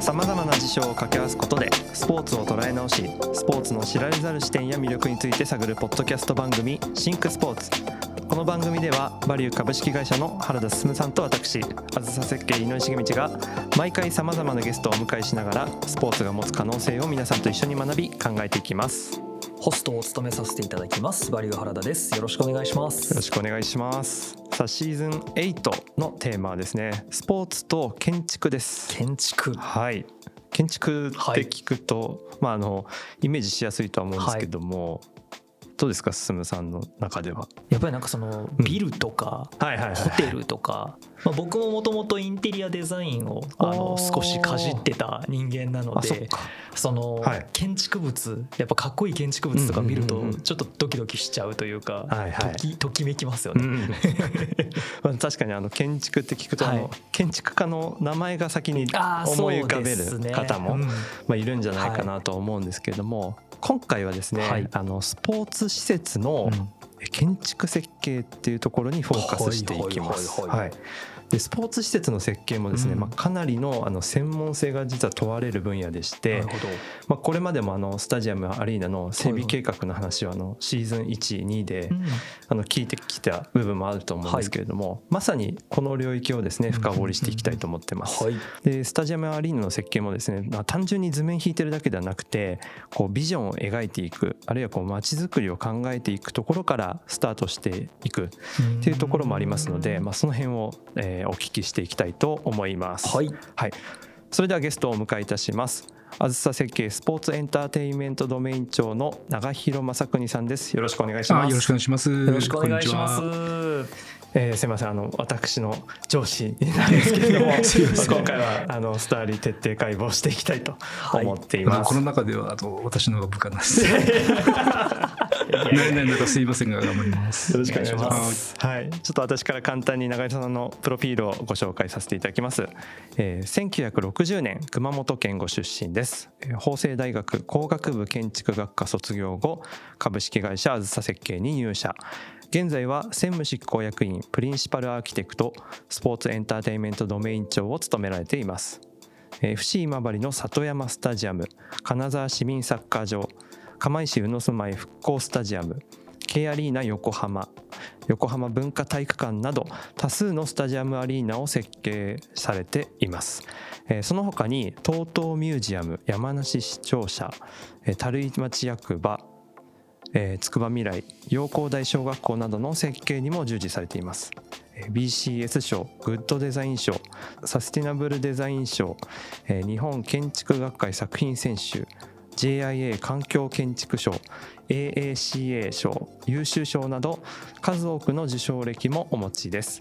さまざまな事象を掛け合わすことでスポーツを捉え直しスポーツの知られざる視点や魅力について探るポッドキャスト番組「シンクスポーツ」の番組ではバリュー株式会社の原田進さんと私あずさ設計井上重道が毎回さまざまなゲストをお迎えしながらスポーツが持つ可能性を皆さんと一緒に学び考えていきます。よホストを務めさせていただきます。バリュー原田です。よろしくお願いします。ろしくお願いします。さあシーズン8のテーマはですねスポーツと建築です。建築。はい。建築って聞くと、まああのイメージしやすいとは思うんですけども、どうですか進さんの中では？やっぱりなんかそのビルとか、はいはいはい。ホテルとか、まあ、僕ももともとインテリアデザインをあの少しかじってた人間なのであそのはい。建築物やっぱかっこいい建築物とか見るとちょっとドキドキしちゃうというか、はいはい。ときときめきますよね。うん まあ確かにあの建築って聞くと建築家の名前が先に思い浮かべる方も、うん。まあ、いるんじゃないかなと思うんですけれども、今回はですね、はい。あのスポーツ施設のうん。建築設計っていうところにフォーカスしていきます。はいはいはいでスポーツ施設の設計もですね、うん。まあ、かなりのあの専門性が実は問われる分野でしてまあ、これまでもあのスタジアムアリーナの整備計画の話はあのシーズン12でうん。あの聞いてきた部分もあると思うんですけれども、まさにこの領域をですね深掘りしていきたいと思ってます。はい。でスタジアムアリーナの設計もですね、まあ、単純に図面引いてるだけではなくてこうビジョンを描いていくあるいはこう街づくりを考えていくところからスタートしていくっていうところもありますので、まあ、その辺を、えーお聞きしていきたいと思います。はいはい、それではゲストをお迎えいたします。あずさ設計スポーツエンターテインメントドメイン長の長広正邦さんです。よろしくお願いします。あよろしくお願いします。よろしくお願いします。えーすみませんあの私の上司なんですけれども 今回はあのスターリー徹底解剖していきたいと思っています。この中ではあと私の方が部下なんです。ねねなんかすいませんが頑張ります。よろしくお願いしま。すはい、ちょっと私から簡単に長井さんのプロフィールをご紹介させていただきます。えー、1960年熊本県ご出身です。法政大学工学部建築学科卒業後、株式会社あずさ設計に入社。現在は専務執行役員プリンシパルアーキテクトスポーツエンターテインメントドメイン長を務められています。えー FC 今治の里山スタジアム金沢市民サッカー場釜石宇野住まい復興スタジアム K アリーナ横浜横浜文化体育館など多数のスタジアムアリーナを設計されています、えーその他に TOTO ミュージアム山梨市庁舎えー樽井町役場えー筑波未来陽光台小学校などの設計にも従事されています。BCS 賞グッドデザイン賞サスティナブルデザイン賞日本建築学会作品選手 JIA 環境建築賞 AACA 賞優秀賞など数多くの受賞歴もお持ちです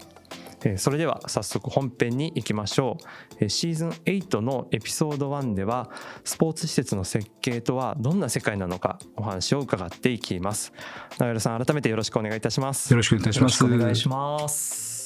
えーそれでは早速本編に行きましょうえーシーズン8のエピソード1ではスポーツ施設の設計とはどんな世界なのかお話を伺っていきます永浦さん改めてよろしくお願いいたしますよろしくお願いします。よろしくお願いします。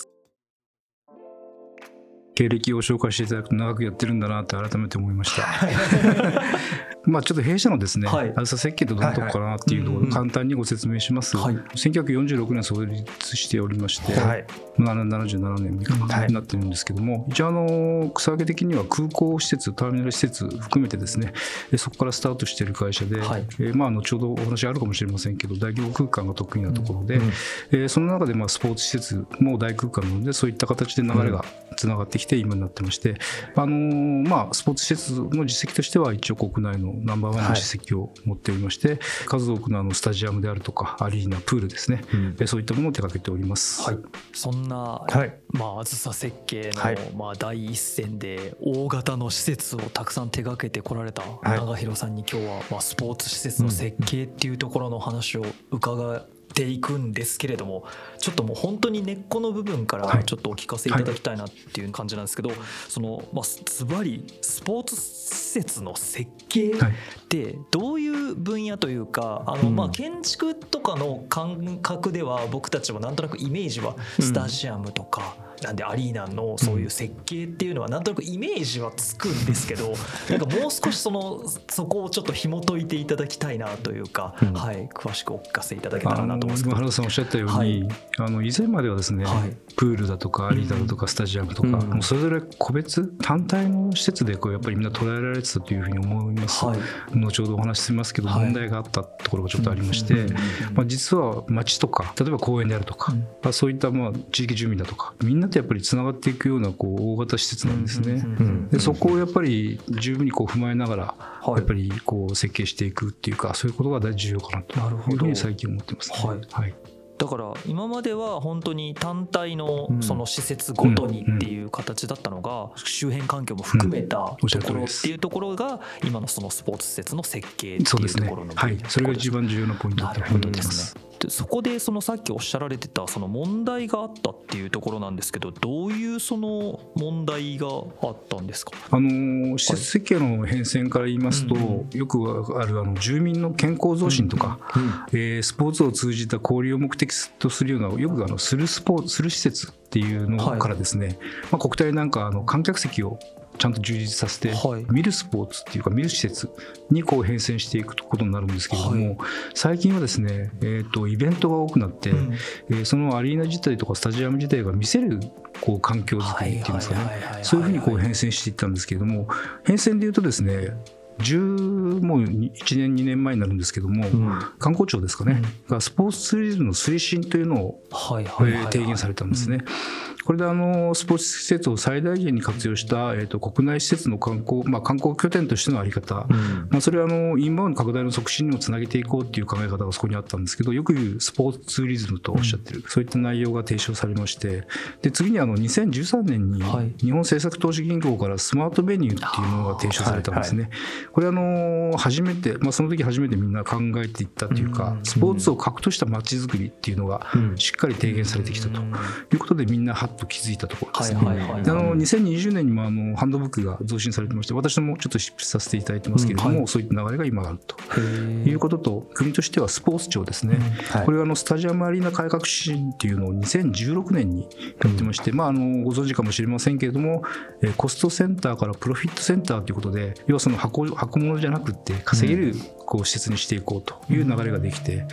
経歴を紹介していただくと長くやってるんだなって改めて思いました。まあちょっと弊社のですね、はい。あずさ設計とどんなとこかなっていうところをはいはい簡単にご説明します。はい。1946年創立しておりまして、はい。77年にはい。なってるんですけども、一応あの草分け的には空港施設ターミナル施設含めてですねえそこからスタートしている会社で、はい。えーまあ後ほどお話あるかもしれませんけど大規模空間が得意なところで、うんえーその中でまあスポーツ施設も大空間なのでそういった形で流れがつながってきて今になってまして、あのーまあスポーツ施設の実績としては一応国内のナンバーワンの実績を持っておりまして、数多くのあのスタジアムであるとかアリーナプールですね、うん。えーそういったものを手掛けております。はい、そんな、はい。まあ、あずさ設計の、はい。まあ、第一線で大型の施設をたくさん手掛けてこられたい。長弘さんに今日は、まあ、スポーツ施設の設計っていうところの話を伺っていくんですけれどもちょっともう本当に根っこの部分からはい。ちょっとお聞かせいただきたいなっていう感じなんですけど、そのまあズバリスポーツ施設の設計はい。ってどういう分野というかあの、うん。まあ、建築とかの感覚では僕たちもなんとなくイメージはスタジアムとか、なんでアリーナのそういう設計っていうのはなんとなくイメージはつくんですけど、なんかもう少しそのそこをちょっと紐解いていただきたいなというか、うん。はい、詳しくお聞かせいただけたらなと思います。原田さんおっしゃったように、はい。あの以前まではですね、はい。プールだとかアリーナだとかスタジアムとか、うん。もうそれぞれ個別単体の施設でこうやっぱりみんな捉えられてたというふうに思います、はい。後ほどお話ししますけど、はい。問題があったところがちょっとありまして、まあ、実は町とか例えば公園であるとか、うん。まあ、そういったまあ地域住民だとかみんなとやっぱりつながっていくようなこう大型施設なんですね。でそこをやっぱり十分にこう踏まえながら、はい。やっぱりこう設計していくっていうかそういうことが大事重要かなというふうに最近思ってますね。はい。はい。だから今までは本当に単体のうん。その施設ごとにっていう形だったのが周辺環境も含めたところっていうところが今のそのスポーツ施設の設計っていうところの。はい、それが一番重要なポイントだと思ってまです。でそこでそのさっきおっしゃられてたその問題があったっていうところなんですけどどういうその問題があったんですか？あの施設設計の変遷から言いますと、うん。よくあるあの住民の健康増進とか、えースポーツを通じた交流を目的とするようなよくあのするスポーツする施設っていうのはいからですね、まあ、国体なんかあの観客席をちゃんと充実させて、はい。見るスポーツっていうか見る施設にこう変遷していくことになるんですけれども、はい。最近はですね、えー、とイベントが多くなって、うん。えーそのアリーナ自体とかスタジアム自体が見せるこう環境づくりっていうんですかね。そういうふうにこう変遷していったんですけれども変遷でいうとですね10もう1年2年前になるんですけども、観光庁ですかね、がスポーツツーリズムの推進というのを、はいえ提言されたんですね。これであのスポーツ施設を最大限に活用した、えー、と国内施設の観光、まあ、観光拠点としてのあり方、まあ、それはあのインバウンド拡大の促進にもつなげていこうっていう考え方がそこにあったんですけどよく言うスポーツツーリズムとおっしゃってる、そういった内容が提唱されまして。で次にあの2013年にはい。日本政策投資銀行からスマートベニューっていうのが提唱されたんですね。これあの初めて、まあ、その時初めてみんな考えていったというか、スポーツを核とした街づくりっていうのがしっかり提言されてきたと。いうことでみんなはっと気づいたところですね。はいはいはい。であの2020年にもあのハンドブックが増進されてまして私もちょっと執筆させていただいてますけれども、うんはい。そういった流れが今あると。いうことと国としてはスポーツ庁ですね、はい。これはあのスタジアムアリーナ改革指針っていうのを2016年にやってまして、まあ、あのご存知かもしれませんけれども、えーコストセンターからプロフィットセンターということで要はその箱箱物じゃなくって稼げるこう施設にしていこうという流れができて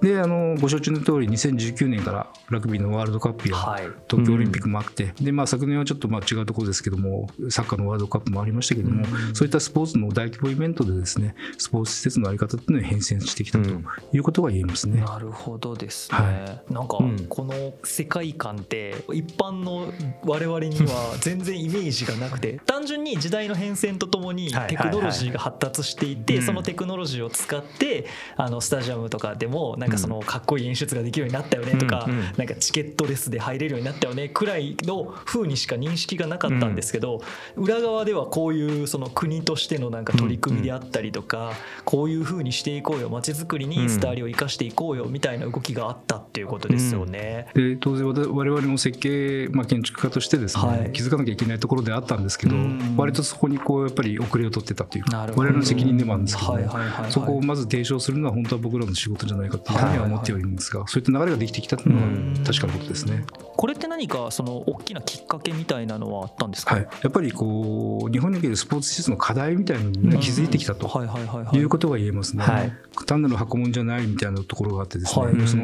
であのご承知の通り2019年からラグビーのワールドカップやはい。東京オリンピックもあって、でまあ、昨年はちょっとまあ違うところですけどもサッカーのワールドカップもありましたけども、そういったスポーツの大規模イベントでですねスポーツ施設の在り方っていうのに変遷してきたということが言えますね。なるほどですね、はなんかうん。この世界観って一般の我々には 全然イメージがなくて単純に時代の変遷とともにはい。テクノロジーが発達していてうんそのテクノロジーを使ってあのスタジアムとかでもなんかそのかっこいい演出ができるようになったよねとかうんうん。なんかチケットレスで入れるようになったよねくらいの風にしか認識がなかったんですけど裏側ではこういうその国としてのなんか取り組みであったりとかこういう風にしていこうよ街づくりにスターリを生かしていこうよみたいな動きがあったっていうことですよね。で当然我々も設計、まあ、建築家としてですね、はい。気づかなきゃいけないところであったんですけど、うん。割とそこにこうやっぱり遅れを取ってたという我々の責任でもあるんですけども、はいはいはいはい。そこをまず提唱するのは本当は僕らの仕事じゃないかというふうには思ってはいるんですが、そういった流れができてきたというのは確かなことですね。これって何かその大きなきっかけみたいなのはあったんですか、はい、やっぱりこう日本におけるスポーツ施設の課題みたいなのに気づいてきたとはいうことが言えますね。はい。単なる箱物じゃないみたいなところがあってですね、はい。その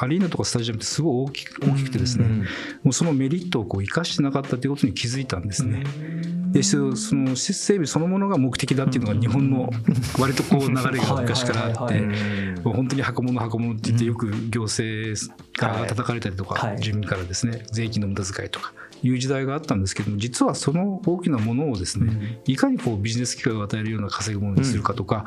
アリーナとかスタジアムってすごい大きく大きくてですね、もうそのメリットをこう生かしてなかったということに気づいたんですね。でそその施設整備そのものが目的だっていうのが日本の割とこう流れが昔からあっはいて本当に箱物箱物って言ってよく行政からはい。叩かれたりとか、はい。住民からですね税金の無駄遣いとかいう時代があったんですけども実はその大きなものをですね、いかにこうビジネス機会を与えるような稼ぐものにするかとか、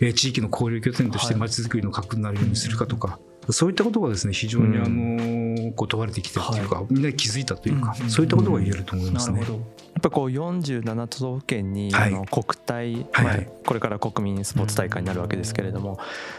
えー地域の交流拠点としてまちづくりの核になるようにするかとか、そういったことがですね非常にあのこう問われてきてるというか、みんな気づいたというか、うん。そういったことが言えると思いますね。なるほど。やっぱこう47都道府県にはい。あの国体、まあはい。はいこれから国民スポーツ大会になるわけですけれども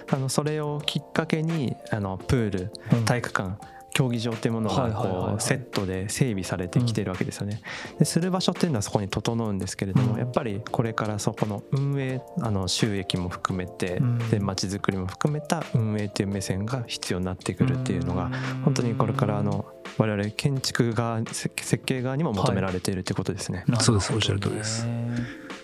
あのそれをきっかけにあのプールうん。体育館競技場っていうものがこうセットで整備されてきてるわけですよね。でする場所っていうのはそこに整うんですけれども、うん。やっぱりこれからそこの運営あの収益も含めて、うん。で街づくりも含めた運営っていう目線が必要になってくるっていうのが、本当にこれからあの我々建築側設設計側にも求められているということですね。そうです。おっしゃる通りです。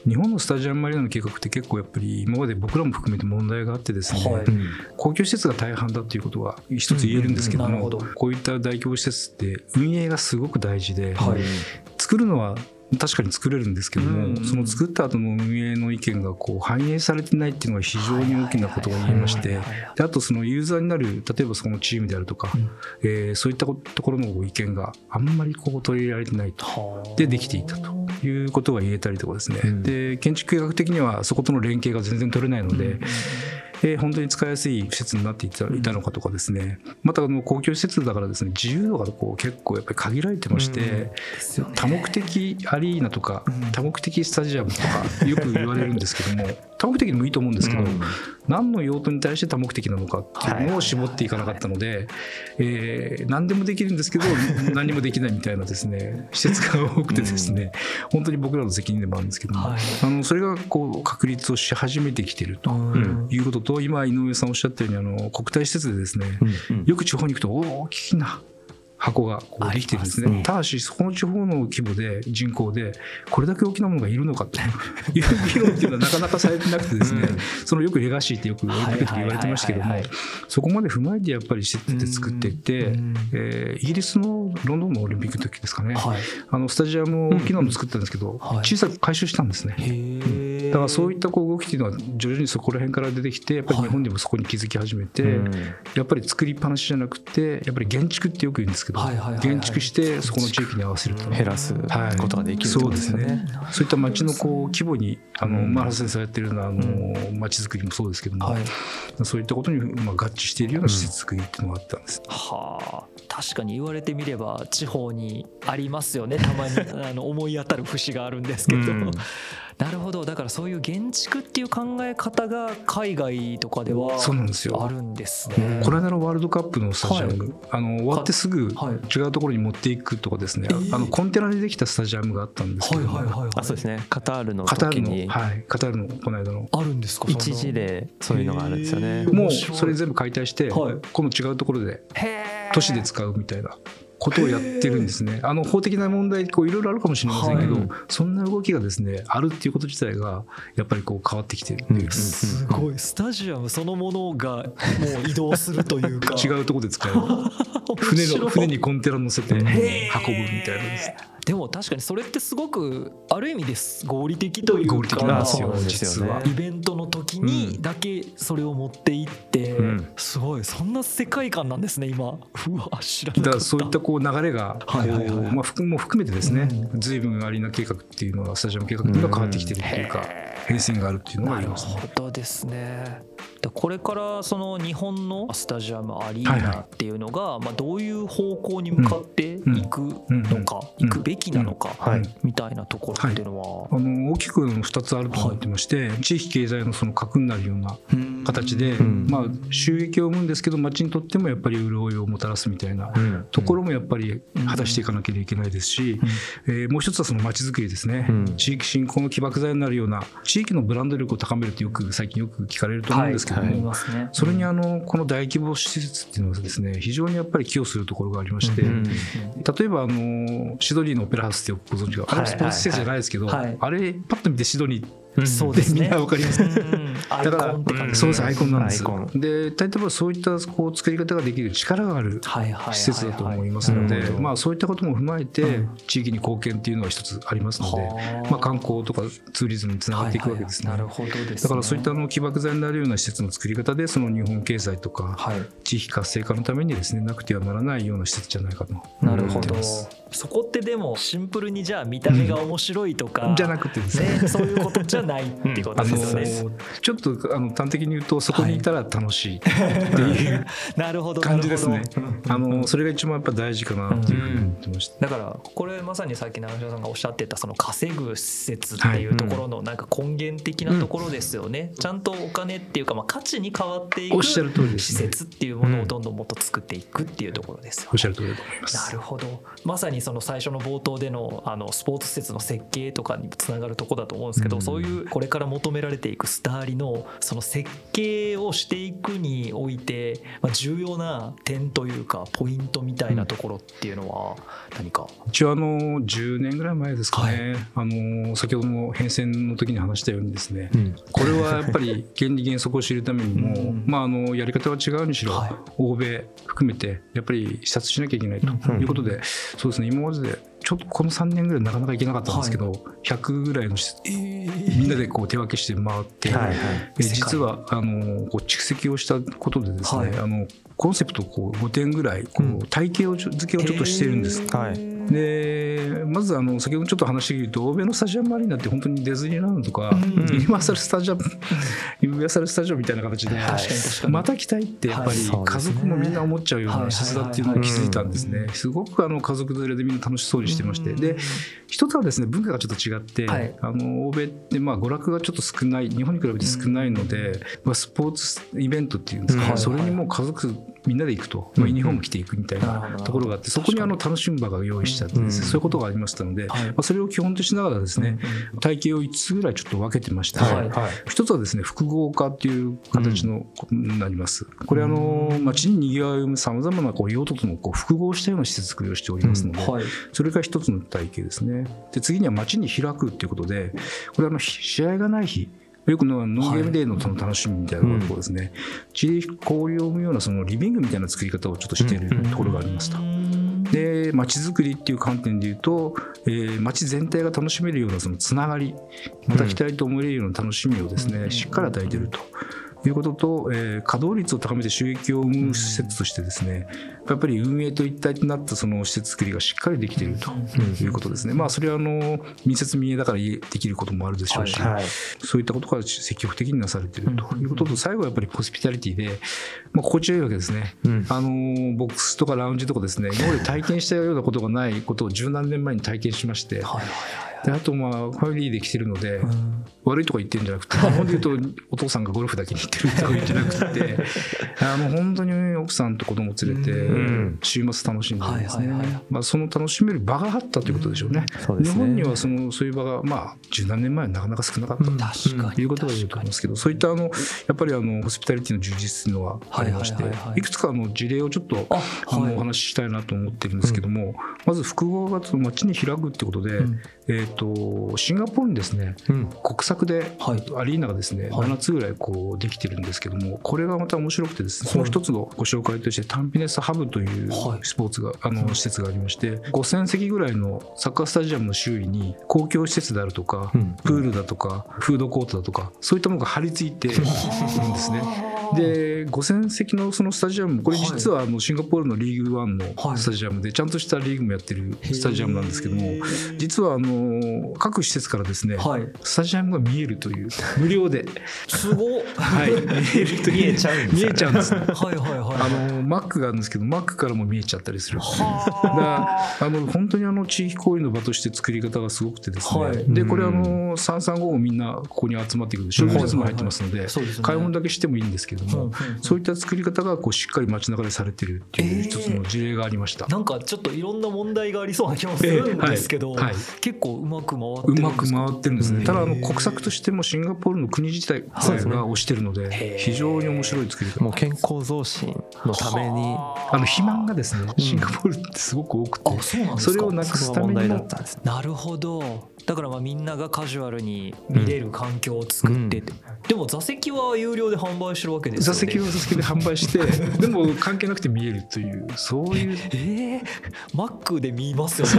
日本のスタジアムマリーナの計画って結構やっぱり今まで僕らも含めて問題があってですね、はい。うん公共施設が大半だっていうことは一つ言えるんですけども、うんうんうん。なるほど。こういった大規模施設って運営がすごく大事で、はい。作るのは確かに作れるんですけども、うん。うんその作った後の運営の意見がこう反映されてないっていうのが非常に大きなことが言えましてあとそのユーザーになる例えばそのチームであるとか、うん。えーそういったところの意見があんまりこう取り入れられてないと。でできていたということが言えたりとかですね、うん。で建築学的にはそことの連携が全然取れないので、えー本当に使いやすい施設になっていたいたのかとかですね。またあの公共施設だからですね自由度がこう結構やっぱり限られてまして、多目的アリーナとかうん。多目的スタジアムとかよく言われるんですけども多目的でもいいと思うんですけど、うん。何の用途に対して多目的なのかっていうのを絞っていかなかったので、えー何でもできるんですけど 何もできないみたいなですね施設が多くてですね、本当に僕らの責任でもあるんですけども、はい。あのそれがこう確立をし始めてきているとうん。いうことと今井上さんおっしゃったようにあの国体施設でですね、うんうん。よく地方に行くと大きな箱がこうできてるんですね。ただしそこの地方の規模で人口でこれだけ大きなものがいるのかと いう議論っていうのはなかなかされてなくてですね、うん。そのよくレガシーってよく言われてましたけどもそこまで踏まえてやっぱり施設で作っていって、うん。えーイギリスのロンドンのオリンピックの時ですかね、はい。あのスタジアムを大きなの作ったんですけど、はい。小さく回収したんですね。だからそういったこう動きっていうのは徐々にそこら辺から出てきてやっぱり日本でもそこに気づき始めて、うん。やっぱり作りっぱなしじゃなくてやっぱり減築ってよく言うんですけど、はいはいはいはい。減築してそこの地域に合わせると。減らすことができるそうですね。ね。そういった街のこう規模にあの、うん。マラ先生がやってるようなあの街づくりもそうですけども、はい。そういったことにまあ合致しているような施設作りっていうのがあったんです。はあ。確かに言われてみれば地方にありますよね。たまにあの思い当たる節があるんですけど、うんなるほど。だからそういう建築っていう考え方が海外とかではそうなんですよ。あるんですね。この間のワールドカップのスタジアム、あの終わってすぐはい。違うところに持っていくとかですね、えー。あのコンテナでできたスタジアムがあったんですけど。も、はいはいはいはい。あそうですね。カタールのカタール時にの、はい、カタールのこの間の。あるんですか？一時例そういうのがあるんですよね。もうそれ全部解体して、はい。今度違うところで都市で使うみたいなことをやってるんですね。あの法的な問題こういろいろあるかもしれませんけど、はい。そんな動きがですねあるっていうこと自体がやっぱりこう変わってきてるっていう、うん。すごい。スタジアムそのものがもう移動するというか。違うところで使える。船の船にコンテナ乗せて運ぶみたいなです。でも確かにそれってすごくある意味です合理的というか合理的なんですよ実は。イベントの時にだけそれを持っていって、うん。すごいそんな世界観なんですね今。うわ知らなかった。だからそういったこう流れがこはいはいはい。うまあ含も含めてですねう随分アリーナ計画っていうのはスタジアム計画っていうのが変わってきてるっていうか変遷があるっていうのがあなるりますね。ほどですね。でこれからその日本のスタジアムアリはいはい。ーナっていうのが、まあ、どういう方向に向かっていくのか、うん。行くべきなのか、はい。みたいなところっていうのは、あの大きく2つあると思ってまして、地域経済のその核になるような形で、ん。まあ、収益を生むんですけど町にとってもやっぱり潤いをもたらすみたいなうん。ところもやっぱり果たしていかなければいけないですし、えーもう一つはその町づくりですね、うん。地域振興の起爆剤になるような地域のブランド力を高めるってよく最近よく聞かれると思うんですけども、はいはい。それにあのこの大規模施設っていうのはですね非常にやっぱり寄与するところがありまして、うん例えばあのシドニーのオペラハウスってご存知があれはスポーツ施設じゃないですけど、はいあれパッと見てシドニーうんそうですね。みんなわかります。だからそうです。アイコンなんですで例えばそういったこう作り方ができる力がある施設だと思いますのでまあそういったことも踏まえてうん。地域に貢献っていうのは一つありますのではあ。まあ観光とかツーリズムにつながっていくわけですね。なるほどですね。だからそういったあの起爆剤になるような施設の作り方でその日本経済とかはい。地域活性化のためにですねなくてはならないような施設じゃないかとなるほど。思ってますそこってでもシンプルにじゃあ見た目が面白いとか、じゃなくてですね。ね、そういうことじゃないってことですよね。ちょっとあの端的に言うとそこにいたら楽しいっていう なるほど感じですね。あのそれが一番やっぱ大事かなっていう。ふうに思ってました。だからこれまさにさっき長嶋さんがおっしゃってたその稼ぐ施設っていうところのなんか根源的なところですよね、ちゃんとお金っていうかまあ価値に変わっていく施設っていうものをどんどんもっと作っていくっていうところですよおっしゃる通りだと思います。なるほど。まさにその最初の冒頭でのあのスポーツ施設の設計とかにつながるところだと思うんですけど、うん。そういうこれから求められていくスターリのその設計をしていくにおいて、まあ、重要な点というかポイントみたいなところっていうのは何か、一応あの10年ぐらい前ですかね、あの先ほどの変遷の時に話したようにですね、うん。これはやっぱり 原理原則を知るためにも、うんまあ、あのやり方は違うにしろ、はい。欧米含めてやっぱり視察しなきゃいけないとうんいうことで、そうですね今まででちょっとこの3年ぐらいなかなか行けなかったんですけど、100ぐらいの施設みんなでこう手分けして回って、はいはい。え実はあのこう蓄積をしたことでですね、はい。あのコンセプトをこう5点ぐらいこう体系を付けをちょっとしてるんです。はいでまずあの先ほどちょっと話して言うと欧米のスタジアムアリーナって本当にディズニーランドとか、うんユニバーサル・スタジアムユニバーサル・スタジアムみたいな形で、また来たいってやっぱりはい。家族もみんな思っちゃうような施設だっていうのを気づいたんですね。すごくあの家族連れでみんな楽しそうにしてまして。で一つはですね文化がちょっと違って、はい。あの欧米ってまあ娯楽がちょっと少ない日本に比べて少ないので、まあ、スポーツイベントっていうんですか、うんそれにもう家族みんなで行くと、まあ、ユニフォーム着ていくみたいなところがあってそこにあの楽しむ場が用意してあってですねうん。そういうことがありましたので、はい。まあ、それを基本としながらですね、体系を5つぐらいちょっと分けてまして、はい一つはですね複合化っていう形のことになります。これあの街に賑わいを生むさまざまなこう用途とのこう複合したような施設作りをしておりますので、はい。それが一つの体系ですね。で次には街に開くっていうことでこれあのひ試合がない日よくのノンゲームデーのその楽しみみたいなところですね、地理交流を生むようなそのリビングみたいな作り方をちょっとしているところがありますと。で街づくりっていう観点で言うと、えー街全体が楽しめるようなそのつながりまた来たいと思えるような楽しみをですね、しっかり与えていると。いうことと、えー稼働率を高めて収益を生む施設としてですねやっぱり運営と一体となったその施設作りがしっかりできているということですね、まあそれはあの民設民営だからできることもあるでしょうし、はい。そういったことが積極的になされているということと最後はやっぱりホスピタリティで、まあ、心地よいわけですね、うん。あのボックスとかラウンジとかですね今まで体験したようなことがないことを十何年前に体験しまして、はいはいであとまあファミリーで来てるので、はい悪いとこ言ってるんじゃなくて日本で言うとお父さんがゴルフだけに行ってるとか言うんじゃなくて。あの本当に奥さんと子供連れてうん。週末楽しんでるんですね、はいはいはい。まあ、その楽しめる場があったということでしょうね。そうね。日本にはそのそういう場がまあ十何年前はなかなか少なかった。と確かに。いうことが言えると思いますけどそういったあのやっぱりあのホスピタリティの充実というのはありましてはいはいはいはい。いくつかの事例をちょっとのお話ししたいなと思ってるんですけども、まず複合が街に開くってことで、うんえー、とシンガポールにですねうん。国策ではい。アリーナがですね、はい。7つぐらいこうできてるんですけどもこれがまた面白くてですねその一つのご紹介としてタンピネスハブというはい。スポーツが、あの施設がありまして5000席ぐらいのサッカースタジアムの周囲に公共施設であるとか、うん。プールだとかフードコートだとかそういったものが張り付いているんですね。で5000席のそのスタジアムこれ実はあのシンガポールのリーグワンのはい。スタジアムでちゃんとしたリーグもやってるスタジアムなんですけども実はあの各施設からですねはい。スタジアムが見えるという無料で、すごっ。はい、見えると見えちゃうんですね。えちゃうんですね。はいはいはいあのマックがあるんですけどマックからも見えちゃったりする。だからあの本当にあの地域交流の場として作り方がすごくてですね、はい。でこれあうの335もみんなここに集まってくる商業施設も入ってますので買い物だけしてもいいんですけども、うんうん。そういった作り方がこうしっかり街中でされてるっていうえー一つの事例がありました。なんかちょっといろんな問題がありそうな気もするんですけど、ええはい。はい。結構うまく回ってうまくるんですか回ってるんですね、うん。ただあの国策としてもシンガポールの国自体が推してるのへでー。非常に面白い作り方。もう健康増進のために。あの肥満がですねシンガポールってすごく多くて、うなんですか。それをなくすためにも。ったんですねなるほど。だからまあみんながカジュアルに見れる環境を作ってて、でも座席は有料で販売してるわけですよね。座席は座席で販売して でも関係なくて見えるというそういう。えー、マックで見ますよね。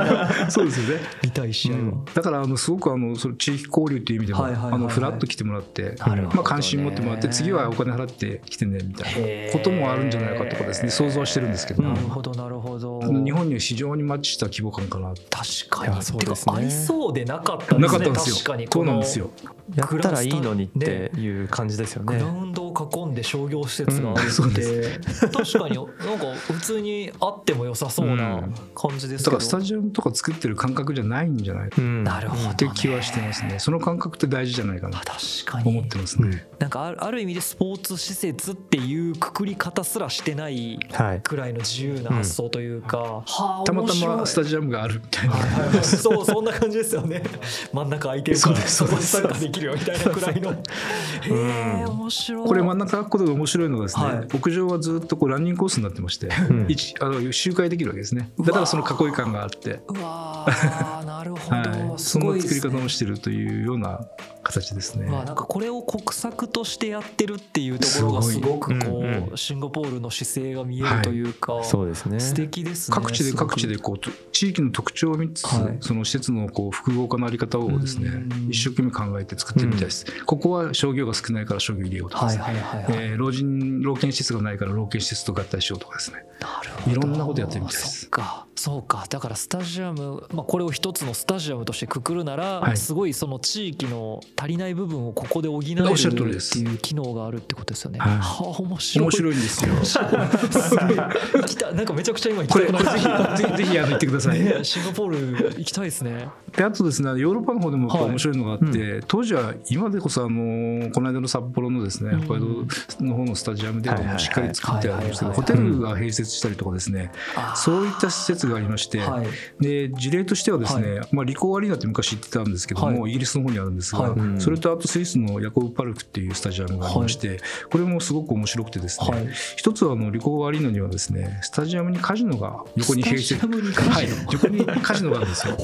そうですよね見たい試合は、うん。だからあのすごくあのその地域交流という意味でも、はいはいはいはい。あのフラッと来てもらって、ね。まあ、関心持ってもらって次はお金払って来てねみたいなこともあるんじゃないかとかですね想像はしてるんですけど、なるほどなるほど。日本には非常にマッチした規模感かな確かに。そうですね。合いそうでなかったですね。なかったんですよ。確かに。そうなんですよ。やったらいいのにっていう感じですよね。グラウンドを囲ん。で商業施設があるって、で確かになんか普通にあっても良さそうな感じですけど、だからスタジアムとか作ってる感覚じゃないんじゃないっうんなるほど、ね、ていう気はしてますね。その感覚って大事じゃないかな。確かに。思ってますね、なんかあるある意味でスポーツ施設っていうくくり方すらしてないはい。くらいの自由な発想というか、はあたまた面白い。まスタジアムがあるみたいな、はいはいはいそうそんな感じですよね。真ん中空いてるからそこにサッカーできるよみたいなくらいの。へえ面白い。これ真ん中空くことが面白いのがですね、はい。屋上はずっとこうランニングコースになってまして、ん。一あの周回できるわけですね。だからその囲い感があって、うわーなるほど、はい、すそんな作り方をしてるというような形ですね。まあ、なんかこれを国策としてやってるっていうところがすごくこうんううシンガポールの姿勢が見えるというか、そうですね。素敵ですね。各地で各地でこうと地域の特徴を見つつ、はい。その施設のこう複合化のあり方をですねうん。一生懸命考えて作ってるみたいです、ここは商業が少ないから商業入れようとかはいですね、はいはいはい、えー老人老犬施設がないから老犬施設と合体しようとかですね。なるほど。いろんなことやってるみたいです。そっか。そうか。だからスタジアム、まあ、これを一つのスタジアムとしてくくるなら、はい。すごいその地域の足りない部分をここで補えるおっていう機能があるってことですよね。はい。はあ面白い。面白いんですよ。すたいなんかめちゃくちゃ今行きたくなりぜひぜひぜひあの行ってください、ねシンガポール行きたいですね。であとですねヨーロッパの方でも面白いのがあって、当時は今でこそあのこの間の札幌のですねうん。北海道の方のスタジアムでははいはいはい。もうしっかり作ってあるんですホテルが併設したりとかですねそういった施設がありまして、はい。で事例としてはですね、まあ、リコーアリーナって昔言ってたんですけども、はイギリスの方にあるんですが、それとあとスイスのヤコブパルクっていうスタジアムがありまして、これもすごく面白くてですね、はい。一つはあのリコーアリーナにはですねスタジアムにカジノが横に併設はい、横にカジノがあるんですよ。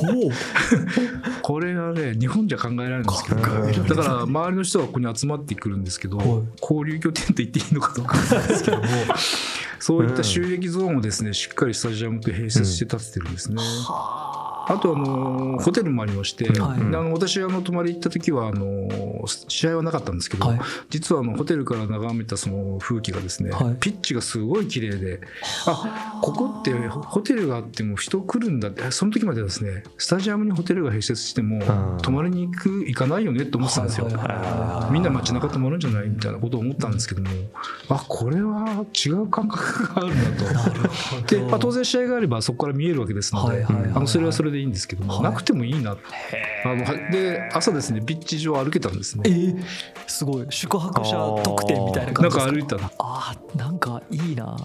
これはね日本じゃ考えられないんですけどだから周りの人がここに集まってくるんですけど、はい。交流拠点と言っていいのかどうかなんですけども そういった収益ゾーンをですねしっかりスタジアムと併設して建ててるんですね。あとあのホテルもありまして、はい。であの私あの泊まり行った時はあの試合はなかったんですけど、はい。実はあのホテルから眺めたその風景がですね、はい。ピッチがすごい綺麗であここってホテルがあっても人来るんだってその時まではですねスタジアムにホテルが併設してもん。泊まりに行く行かないよねって思ってたんですよ。みんな街中泊まるんじゃないみたいなことを思ったんですけどもあこれは違う感覚があるなと。なるほど。で、まあ、当然試合があればそこから見えるわけですので、あのそれはそれでいいんですけども、はい。なくてもいいなあのはで朝ですねピッチ上歩けたんですね。えー、すごい。宿泊者特典みたいな感なんじですか？か歩いたの。あーなんかいいな。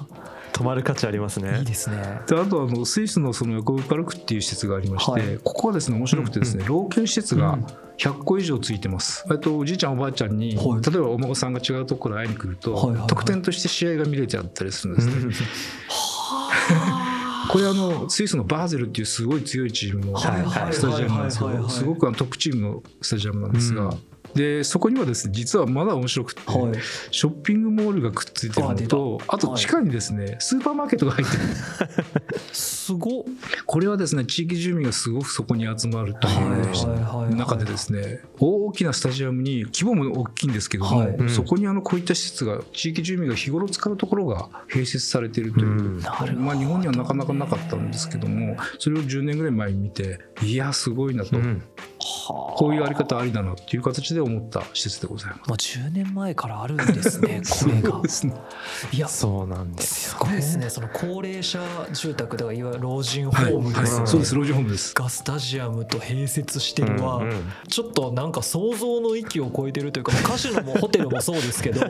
泊まる価値ありますね。いいですね。であとあのスイスのそのヤコブパルクっていう施設がありまして、はい。ここはですね面白くてですね、老犬施設が100個以上ついてます、えっとおじいちゃんおばあちゃんに、はい。例えばお孫さんが違うところに会いに来ると、はいはいはい。特典として試合が見れちゃったりするんですね、これあのスイスのバーゼルっていうすごい強いチームのスタジアムなんですけどすごくあのトップチームのスタジアムなんですが、でそこにはですね実はまだ面白くて、はい。ショッピングモールがくっついてるのとあと地下にですね、スーパーマーケットが入ってる。すごっ。これはですね地域住民がすごくそこに集まるとはいうはい中でですね大きなスタジアムに規模も大きいんですけども、はい。うん。そこにあのこういった施設が地域住民が日頃使うところが併設されているという、うん。まあ、日本にはなかなかなかったんですけどもそれを10年ぐらい前に見ていやすごいなと、うんこういうあり方ありだなっていう形で思った施設でございます。もう10年前からあるんですね これが。そうですね。いやそうなんですすよごいですね。その高齢者住宅だからいわゆる老人ホームですよね、はい、そうです老人ホームです。がスタジアムと併設してるは、うんうんちょっとなんか想像の域を超えてるというかまあカジノもホテルもそうですけど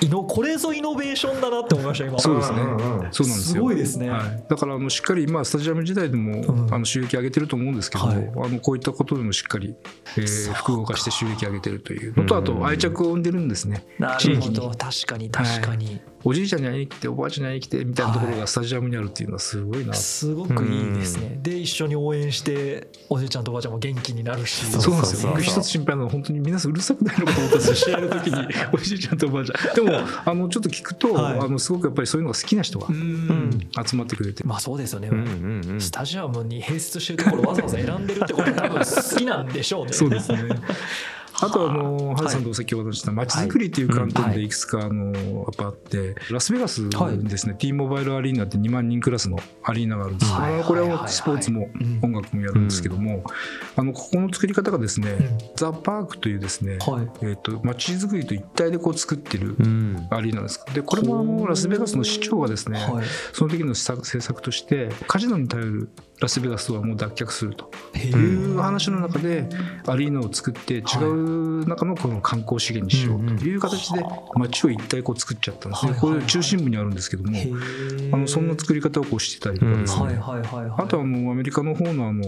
イノこれぞイノベーションだなって思いました今。そうですね。そうなんですよ。すごいですね。はい、だからあのしっかり今スタジアム時代でも、うんあの収益上げてると思うんですけど、はい。あのこういったことでもしっかり、えー、複合化して収益上げてるという。のと、うんあと愛着を生んでるんですね。な地域に。るほど確かに確かに、おじいちゃんに会いに来ておばあちゃんに会いに来てみたいなところがスタジアムにあるっていうのはすごいな、すごくいいですね。で一緒に応援しておじいちゃんとおばあちゃんも元気になるし。そうなんですよ。僕一つ心配なのは本当に皆さんうるさくないのかと思ったんですよ試合の時におじいちゃんとおばあちゃん。でもあのちょっと聞くと、はい。あのすごくやっぱりそういうのが好きな人がうん。集まってくれて、まあそうですよね、うんうんうんスタジアムに併設してるところわざわざ選んでるってことは多分好きなんでしょうね。そうですねあとあ。のハルさんと先ほど話した街づくりっていう観点でい。くつかあのやっぱあってラスベガスにですね。T モバイルアリーナって2万人クラスのアリーナがあるんですはい。あのこれはスポーツもうん音楽もやるんですけどもあのここの作り方がですねうん。ザ・パークというですねはい。えーと街づくりと一体でこう作ってるうん。アリーナです。でこれもあのラスベガスの市長がですねはい。その時の政策としてカジノに頼るラスベガスはもう脱却するとへいう話の中でアリーナを作って違う中のこの観光資源にしようと。いう形で街を一体こう作っちゃったんですね。はいこれ中心部にあるんですけどもへあのそんな作り方をこうしてたりとかですはいねはいはいはい。あとあのアメリカの方のあの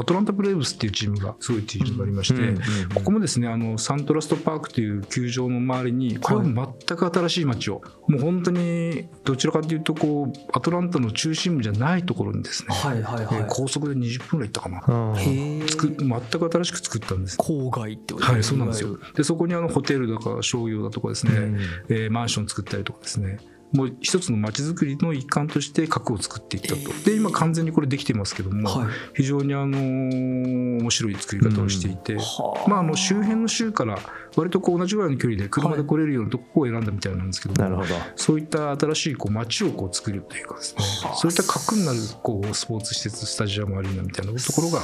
アトランタ・ブレーブスっていうチームがすごいチームがありまして、うんここもですねあのサントラストパークという球場の周りにこれも全く新しい街を、もう本当にどちらかというとこうアトランタの中心部じゃないところにですね、はいはいはい。えー高速で20分ぐらい行ったかな、うんへえ作全く新しく作ったんです。郊外ってことはい、そうなんですよ。で、そこにあのホテルだか商業だとかですね、うん。えーマンション作ったりとかですね、もう一つの街づくりの一環として核を作っていったと。で、今完全にこれできてますけども、はい。非常にあのー面白い作り方をしていて、はまあ、あの周辺の州から割とこう同じぐらいの距離で車で来れるようなとこを選んだみたいなんですけども、なるほど。そういった新しいこう街をこう作るというかですねはあ。そういった核になるこうスポーツ施設スタジアムアリーナみたいなところが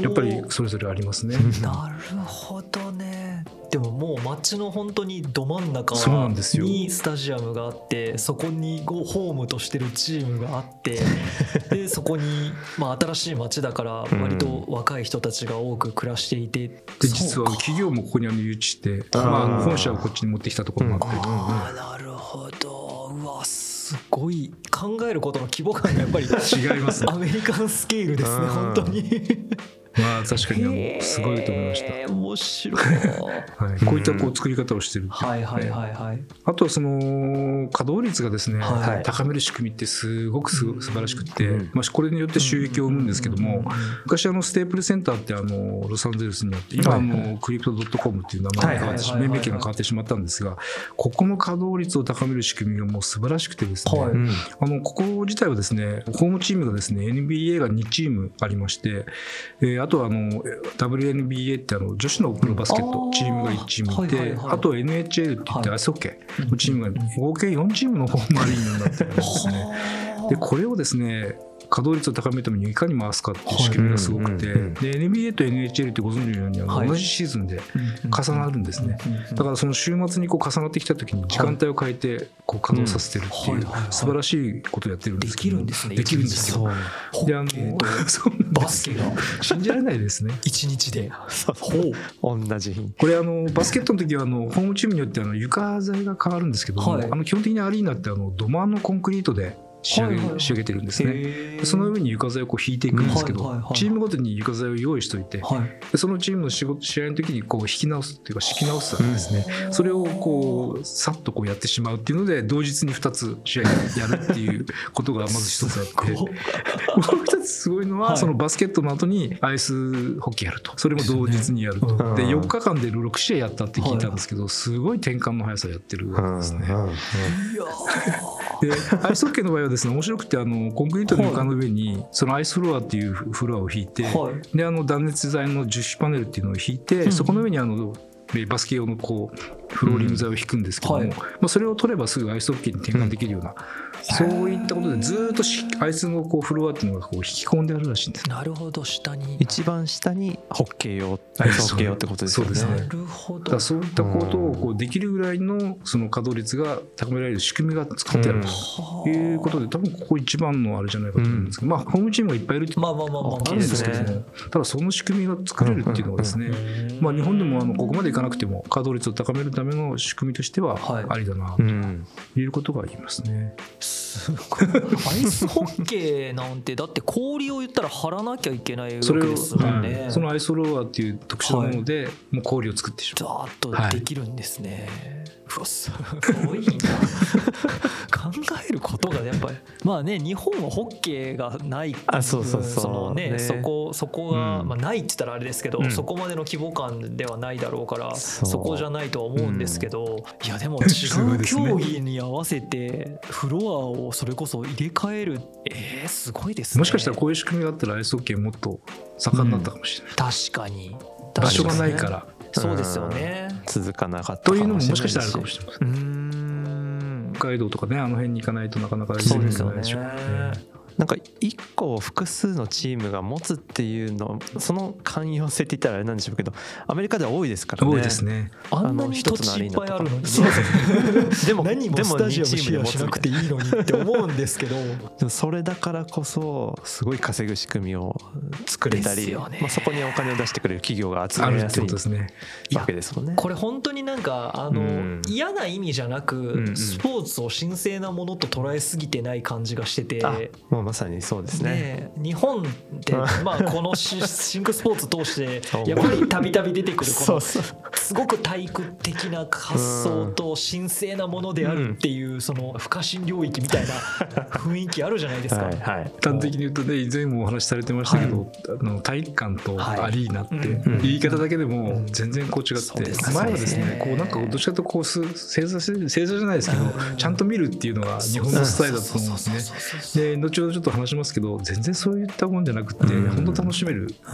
やっぱりそれぞれありますね。なるほどねでももう街の本当にど真ん中そうなんですよ。にスタジアムがあってそこにホームとしてるチームがあって でそこに、まあ、新しい街だから割と若い人たちが多く暮らしていて、で実は企業もここにあの誘致して、まあ本社をこっちに持ってきたところもあったりとか、ああなるほど。うわすごい考えることの規模感がやっぱり違いますね。アメリカンスケールですねうん。本当に。まあ確かにすごいと思いました。面白い。はい、こういったこう作り方をしてる。っていうはいはいはい。はい。あとはその稼働率がですね、はい。高める仕組みってすごくす素晴らしくって、うん。まあ、これによって収益を生むんですけども、昔あのステープルセンターってあのロサンゼルスにあって今あのクリプトドットコムっていう名前が変わって命名権が変わってしまったんですがここの稼働率を高める仕組みがもう素晴らしくてですね、はい。うん。あのここ自体はですねホームチームがですね NBA が2チームありまして、えーあとはあの WNBA ってあの女子のプロバスケットチームが1チームいて、あと NHL って言ってはい。アイスホッケー。のチームが合計4チームのホームアリーナになってるんですね。でこれをですね稼働率を高めるためにいかに回すかっていう仕組みがすごくて、で NBA と NHL ってご存知のように同じシーズンで重なるんですね。だからその週末にこう重なってきた時に時間帯を変えてこう稼働させてるっていうはいはいはい。素晴らしいことをやってるんですけど。できるんですねできるんですよ。ホであの バスケが。信じられないですね。一日で。ほう。同じ日。これあのバスケットの時はあのホームチームによってあの床材が変わるんですけども、はい。あの基本的にアリーナってあの土間のコンクリートで仕上げ,、はいはいはい。仕上げてるんですね。その上に床材をこう引いていくんですけど、はいはいはいチームごとに床材を用意しておいて、はい。でそのチームの仕事試合の時にこう引き直すっていうか敷き直すわけですね、それをこうさっとこうやってしまうっていうので同日に2つ試合やるっていうことがまず一つあってもう一つすごいのは、はい。そのバスケットの後にアイスホッケーやると。それも同日にやると、うん。で4日間で6試合やったって聞いたんですけど、すごい転換の速さやってるわけですね。いやでアイスホッケーの場合はですね面白くてあのコンクリートの床の上にそのアイスフロアっていうフロアを引いて、はい。であの断熱材の樹脂パネルっていうのを引いて、ん。そこの上にあのえバスケ用のこうフローリング材を引くんですけども、はい。まあ、それを取ればすぐアイスホッケーに転換できるような、そういったことでずっとしアイスのこうフロアっていうのがこう引き込んであるらしいんですね。なるほど下に。一番下にホッケー用アイスホッケー用ってことですよね。そうですね。なるほど。そういったことをこうできるぐらいのその稼働率が高められる仕組みが作ってあるということで多分ここ一番のあれじゃないかと思うんです。けど、まあホームチームがいっぱいいるっていうまあまあまあまあ。あるんですけども、ただその仕組みが作れるっていうのはですね、まあ、日本でもあのここまでいかなくても稼働率を高めるための仕組みとしてははい。ありだなうん。ということが言いますね。すごい。アイスホッケーなんてだって氷を言ったら張らなきゃいけないわそれを、けですもんね。はいそのアイソローアっていう特殊なもので、もう氷を作ってしまう。ザーッとできるんですね、うわすごいな。考えることがやっぱり まあね日本はホッケーがないあそうそうそう。のねね。そこそこが、うん。まあ、ないって言ったらあれですけど、うん。そこまでの規模感ではないだろうからそこじゃないとは思うんですけど、いやでも 違う競技に合わせてフロアをそれこそ入れ替えるえー、すごいですね。もしかしたらこういう仕組みがあったらアイスホッケーもっと盛んになったかもしれない、確かに。場所がないから。そうですよね。続かなかったというのももしかしたらあるかもしれないうーん。北海道とかねあの辺に行かないとなかなか行けないでしょうねなんか一個を複数のチームが持つっていうのその寛容性って言ったらあれなんでしょうけどアメリカでは多いですからね。多いですね。あんなに土地いっぱいあるのに。でも何もでもスタジアム2チームで持つシェアしなくていいのにって思うんですけど。それだからこそすごい稼ぐ仕組みを作れたり、ね。まあ、そこにお金を出してくれる企業が集あるってめやすいことですね。わけですもんね。これ本当になんかあの、うん。嫌な意味じゃなく、んうん。スポーツを神聖なものと捉えすぎてない感じがしてて。あもうまさにそうですね。日本って まあこのシシンクスポーツ通してやっぱりたびたび出てくるこのすごく体育的な発想と神聖なものであるっていうその不可侵領域みたいな 雰囲気あるじゃないですか。はいはい。端的に言うとね以前もお話しされてましたけど、あの体育館とアリーナってうん。言い方だけでも全然こう違って、そうですね。前はですね。こうなんかどっちかというとこうす正座正座じゃないですけど、うん。ちゃんと見るっていうのが日本のスタイルだと思うんですね。で後ほどちょっと話しますけど全然そういったもんじゃなくて、うん。本当楽しめる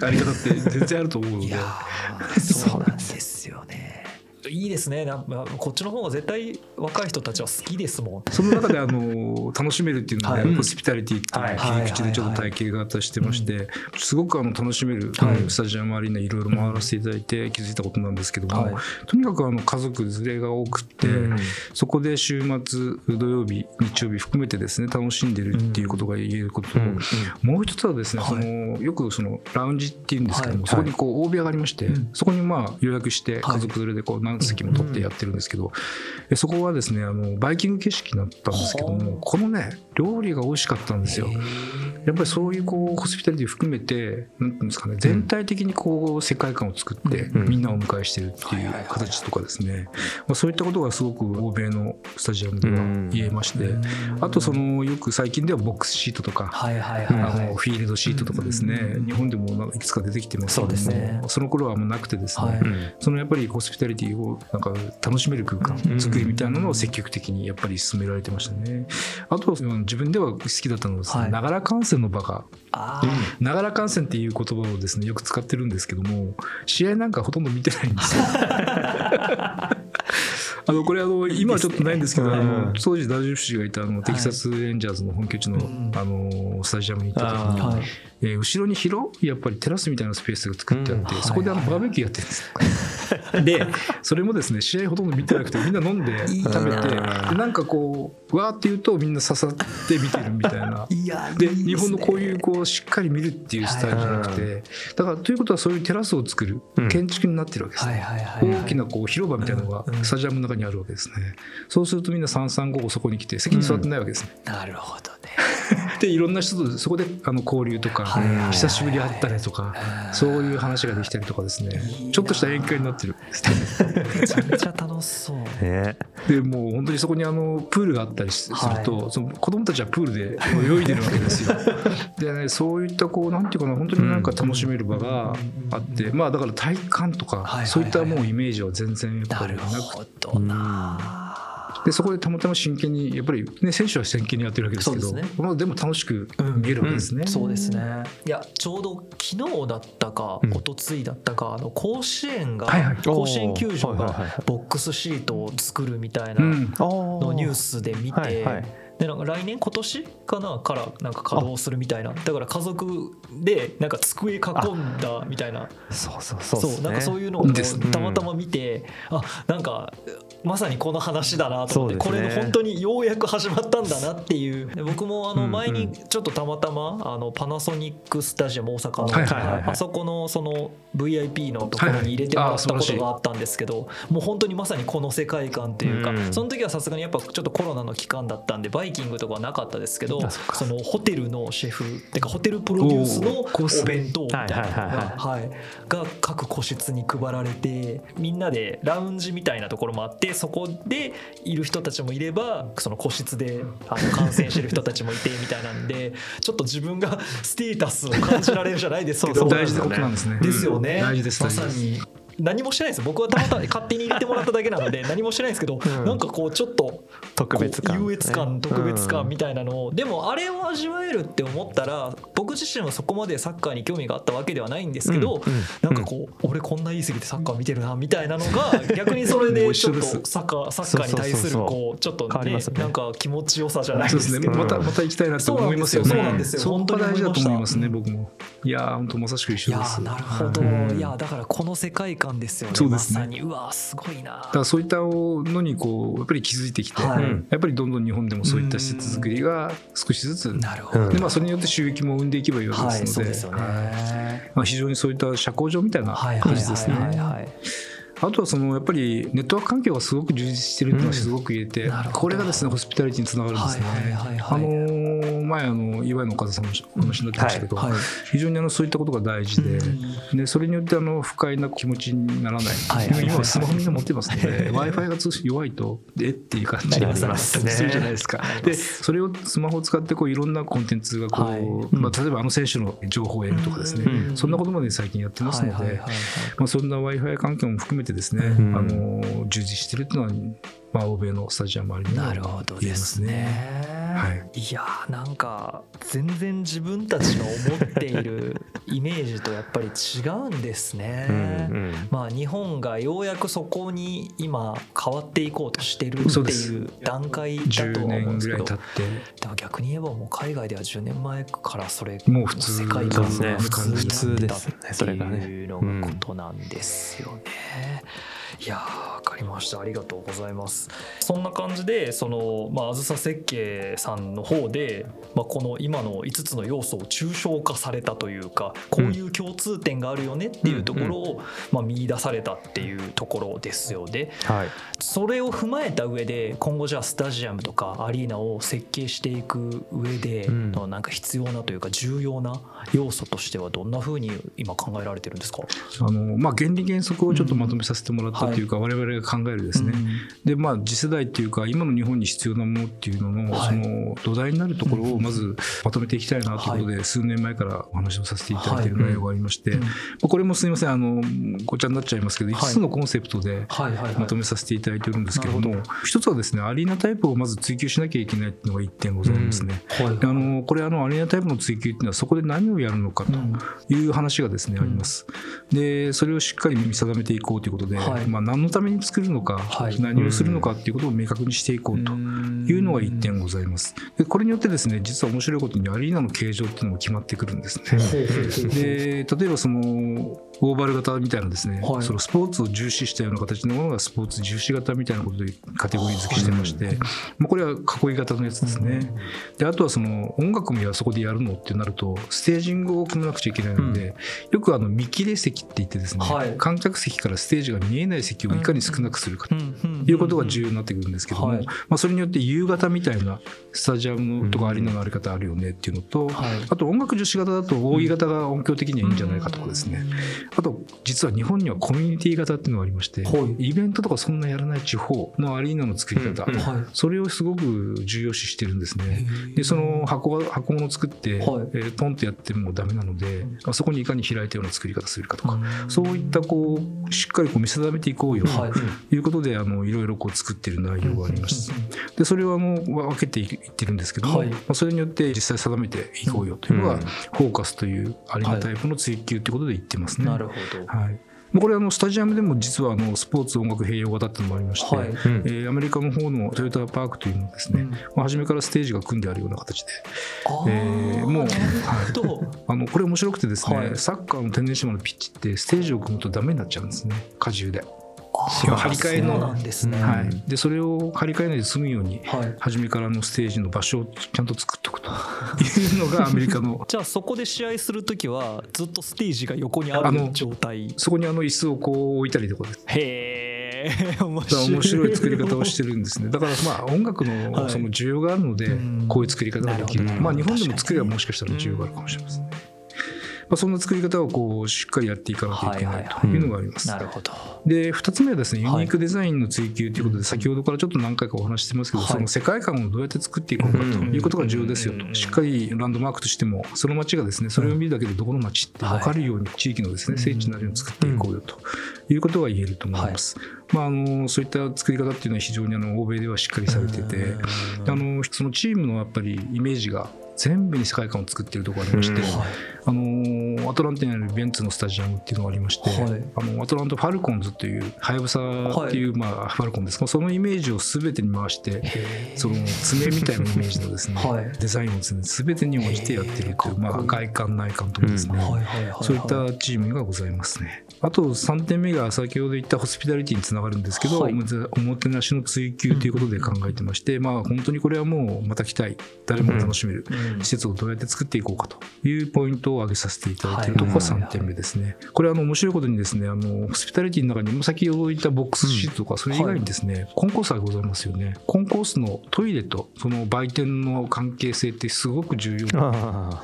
あり方って全然あると思うので。いやー そうなんですよね。いいですね。なんかこっちの方が絶対若い人たちは好きですもん。その中であの楽しめるっていうので、はい。ホスピタリティっていうはい。切り口でちょっと体系型してまして、すごくあの楽しめる、はいスタジアムアリーナい。ろいろ回らせていただいて気づいたことなんですけども、はい。とにかくあの家族連れが多くって、うん。そこで週末土曜日日曜日含めてですね楽しんでるっていうことが言えることと、うんもう一つはですね、はい。そのよくそのラウンジっていうんですけども、はい。そこにこう大部屋がありまして、うん。そこにまあ予約してはい。家族連れでこう何席も取ってやってるんですけど、えそこはですねあのバイキング景色になったんですけどはもこのね料理が美味しかったんですよ。やっぱりそういうこうホスピタリティ含めてなんていうんですかね全体的にこう世界観を作ってうんみんなをお迎えしてるっていう形とかですね、まあ、そういったことがすごく欧米のスタジアムでは言えまして、あとそのよく最近ではボックスシートとか、はいはいはいあはい。のフィールドシートとかですね、うん日本でもなんかいくつか出てきてますけどもそうですね。その頃はもうなくてですね、そのやっぱりホスピタリティをなんか楽しめる空間うん作りみたい。なのを積極的にやっぱり進められてましたね。あとうん自分では好きだったのはながら観戦の場が。あながら観戦っていう言葉をですねよく使ってるんですけども試合なんかほとんど見てないんですよ。あのこれあの今はちょっとないんですけど、うん。あの当時ダジュフ氏がいたあのテキサス・レンジャーズの本拠地の,、うん。あのスタジアムに行った時に、えー後ろに広いやっぱりテラスみたいなスペースが作ってあって、うん。そこであのバーベキューやってるんですよ。でそれもですね試合ほとんど見てなくてみんな飲んで 食べてでななんかこうわーって言うとみんな刺さって見てるみたいな。で日本のこういうこうしっかり見るっていうスタイルじゃなくてだからということはそういうテラスを作るうん。建築になってるわけですね。大きなこう広場みたいなのがスタジアムの中にあるわけですね。そうするとみんな三三五五そこに来て席に座ってないわけですね。なるほどね。でいろんな人とそこであの交流とかはいはいはい。はい久しぶり会ったねとかそういう話ができたりとかですね。いいなちょっとした宴会になってるんですね。めちゃめちゃ楽しそう。ねでもう本当にそこにあのプールがあったりすすると、その子供たちはプールで泳いでるわけですよ。でねそういったこうなんていうかな本当になんか楽しめる場があって、まあだから体育館とか、はいはいはいそういったもうイメージは全然やっぱなるりなくほどなでそこでたまたま真剣にやっぱりね選手は真剣にやってるわけですけどですね。まあでも楽しく見えるわけですね。そうですね。いやちょうど昨日だったかうん。一昨日だったかあの甲子園がはいはい。甲子園球場がボックスシートを作るみたいなうん。ののニュースで見はいはい。てでなんか来年今年かなからなんか稼働するみたいな。だから家族でなんか机囲んだみたいな。そうそうそうそうなんかそういうのをたまたま見てあなんかまさにこの話だなと思って、ね。れ本当にようやく始まったんだなっていう。で僕もあうんうん。の前にちょっとたまたまあのパナソニックスタジアム大阪のはいはいはいはい。あそこのその VIP のところに入れてもらったことがあったんですけどもう本当にまさにこの世界観というかうん。その時はさすがにやっぱちょっとコロナの期間だったんでバイイキングとかはなかったですけどあそのホテルのシェフってかホテルプロデュースのお弁当みたいなが各個室に配られてみんなでラウンジみたいなところもあってそこでいる人たちもいればその個室であの感染してる人たちもいてみたいなんで ちょっと自分が ステータスを感じられるじゃないですけど。大事なことなんですね。ですよね、大事です。ま大事です。さに何もしてないです僕はたまたま勝手に入れてもらっただけなので 何もしてないんですけど、うん。なんかこうちょっと特別感。優越感特別感みたたいなのを、でもあれを味わえるって思ったら僕自身はそこまでサッカーに興味があったわけではないんですけど、うん。うん。なんかこう、俺こんな言い過ぎてサッカー見てるなみたいなのが 逆にそれでちょっとサッカーサッカーに対するこうちょっとねねなんか気持ちよさじゃないですけど。またまた行きたいなって思いますよね。そうなんですよ。そこが大事だと思いますね。本僕も。いやー本当まさしく一緒です。ーなるほど、うん。いやだからこの世界観ですよね。そうですね。まさに。うわーすごいな。だからそういったのにこうやっぱり気づいてきて、はい。やっぱりどんどん日本でもそういった施設作りが少しずつなるほど、うんでまあそれによって収益も生んでいけばいいわけはいですので、そうですよね、はい。まあ、非常にそういった社交場みたいなはいはい形ですね。はいはいはい。あとはそのやっぱりネットワーク環境がすごく充実してるっていうのはすごく言えて、うんこれがですねホスピタリティにつながるんですね。はいはいはいはい。あのー前あの岩井の岡田さんのお話になってましたけど、はい。非常にあのそういったことが大事で,、でそれによってあの不快な気持ちにならない、はい。はいはい今はスマホみんな持ってますので w i f i が通信弱いとえっていう感じになりまするじゃないです。か。でそれをスマホを使ってこういろんなコンテンツがこう、はい。まあ、例えばあの選手の情報を得るとかですね、うん。そんなことまで最近やってますので、そんな w i f i 環境も含めてですね、うん。あの充実してるっていうのは、まあ、欧米のスタジアムありにはなるほどですね。はい。いやーなんか全然自分たちの思っているイメージとやっぱり違うんですね。うんうん。まあ日本がようやくそこに今変わっていこうとしてるっていう段階だ10とは思うんですけどでも逆に言えばもう海外では10年前からそれもう普通世界観が普通になってたですねそれがねっていうのがことなんですよね。いやーわかりました。ありがとうございます。そんな感じでそのまああずさ設計さんの方で、まあ、この今の5つの要素を抽象化されたというかこういう共通点があるよねっていうところを、まあ、見出されたっていうところですよね。はい。それを踏まえた上で今後じゃあスタジアムとかアリーナを設計していく上でうん。のなんか必要なというか重要な要素としてはどんなふうに今考えられてるんですか？あの、まあ、原理原則をちょっとまとめさせてもらったというか、我々が考えるですね、でまあ、次世代っていうか今の日本に必要なものっていうのの,、はい。その土台になるところをまずまとめていきたいなということで、数年前からお話をさせていただいている内容がありまして、これもすみませんあのごちゃになっちゃいますけど、はい。5つのコンセプトではいはいはい。まとめさせていただいているんですけれども、一つはですねアリーナタイプをまず追求しなきゃいけないっていうのが1点ございますね。あのこれあのアリーナタイプの追求っていうのはそこで何をやるのかという話がですね、あります。でそれをしっかり見定めていこうということで、はいまあ、何のために作るのか、はい。何をするのかっていうことを明確にしていこうというのが1点ございます。でこれによってですね実は面白いことにアリーナの形状っていうのも決まってくるんですね。で例えばそのオーバル型みたいなですね、はい。そのスポーツを重視したような形のものがスポーツ重視型みたいなことでカテゴリー付けしてまして、まあ、これは囲い型のやつですね。であとはその音楽もやそこでやるのってなるとステージングを組まなくちゃいけないので、よくあの見切れ席って言ってですね、はい。観客席からステージが見えない席をいかに少なくするかということが重要になってくるんですけども、はい。まあ、それによって夕方みたいなスタジアムのとかアリーナのあり方あるよねっていうのと、はい。あと音楽女子型だと扇型が音響的にはいいんじゃないかとかですね、あと実は日本にはコミュニティ型っていうのがありまして、はい。イベントとかそんなやらない地方のアリーナの作り方、それをすごく重要視してるんですね。でその箱が箱物を作って、はい。えーポンとやってもダメなので、あそこにいかに開いたような作り方するかとか、うん。そういったこうしっかりこう見定めていこうよはい。ということで、あのいろいろこう作ってる内容があります。でそれはもう分けていってるんですけども、はい。まあ、それによって実際定めていこうよというのが、うん。フォーカスというアリーナタイプの追求ということで言ってますね。なるほど。はい。まあこれあのスタジアムでも実はあのスポーツ音楽併用型っていうのもありまして、はい。うん。えーアメリカの方のトヨタパークというのはですね、うん。まあ、初めからステージが組んであるような形で。えーもう あのこれ面白くてですね、はい。サッカーの天然芝のピッチってステージを組むとダメになっちゃうんですね。荷重で,、張り替えのはい、でそれを張り替えないで済むようにはい。初めからのステージの場所をちゃんと作っておくと。いうのがアメリカの じゃあそこで試合するときはずっとステージが横にある状態。そこにあの椅子をこう置いたりとかです。へへえ 面白い。面白い作り方をしてるんですね。だからまあ音楽はい。のその需要があるのでうん。こういう作り方ができる。まあ日本でも作りはもしかしたら需要があるかもしれませんね。まあそんな作り方をこうしっかりやっていかなきゃいけないというのがあります。なるほど。で2つ目はですねユはい。ニークデザインの追求ということで先ほどからちょっと何回かお話ししてますけど、はい。その世界観をどうやって作っていこうかということが重要ですようん。としっかりランドマークとしてもその街がですねそれを見るだけでどこの街って分かるように地域のですね。聖地になるように作っていこうよということが言えると思います。まあ、あのそういった作り方っていうのは非常にあの欧米ではしっかりされててあのそのチームのやっぱりイメージが全部に世界観を作っているところがありまして、うん。あのアトランタにあるベンツのスタジアムっていうのがありまして、はい。あのアトランタ・ファルコンズというはやぶさっていう、まあ、ファルコンです。そのイメージを全てに回してその爪みたいなイメージのですね、はい。デザインをですね全てに応じてやっているという、まあ、外観内観ともですね、そういったチームがございますね。あと3点目が先ほど言ったホスピタリティにつながるんですけど、はい。おもてなしの追求ということで考えてまして、まあ本当にこれはもうまた来たい。誰もが楽しめるうん。施設をどうやって作っていこうかというポイントを挙げさせていただい。ているところが3点目ですね。これはあの面白いことにですねあのホスピタリティの中にも先ほど言ったボックスシートとかそれ以外にですね、コンコースがございますよね。コンコースのトイレとその売店の関係性ってすごく重要。あ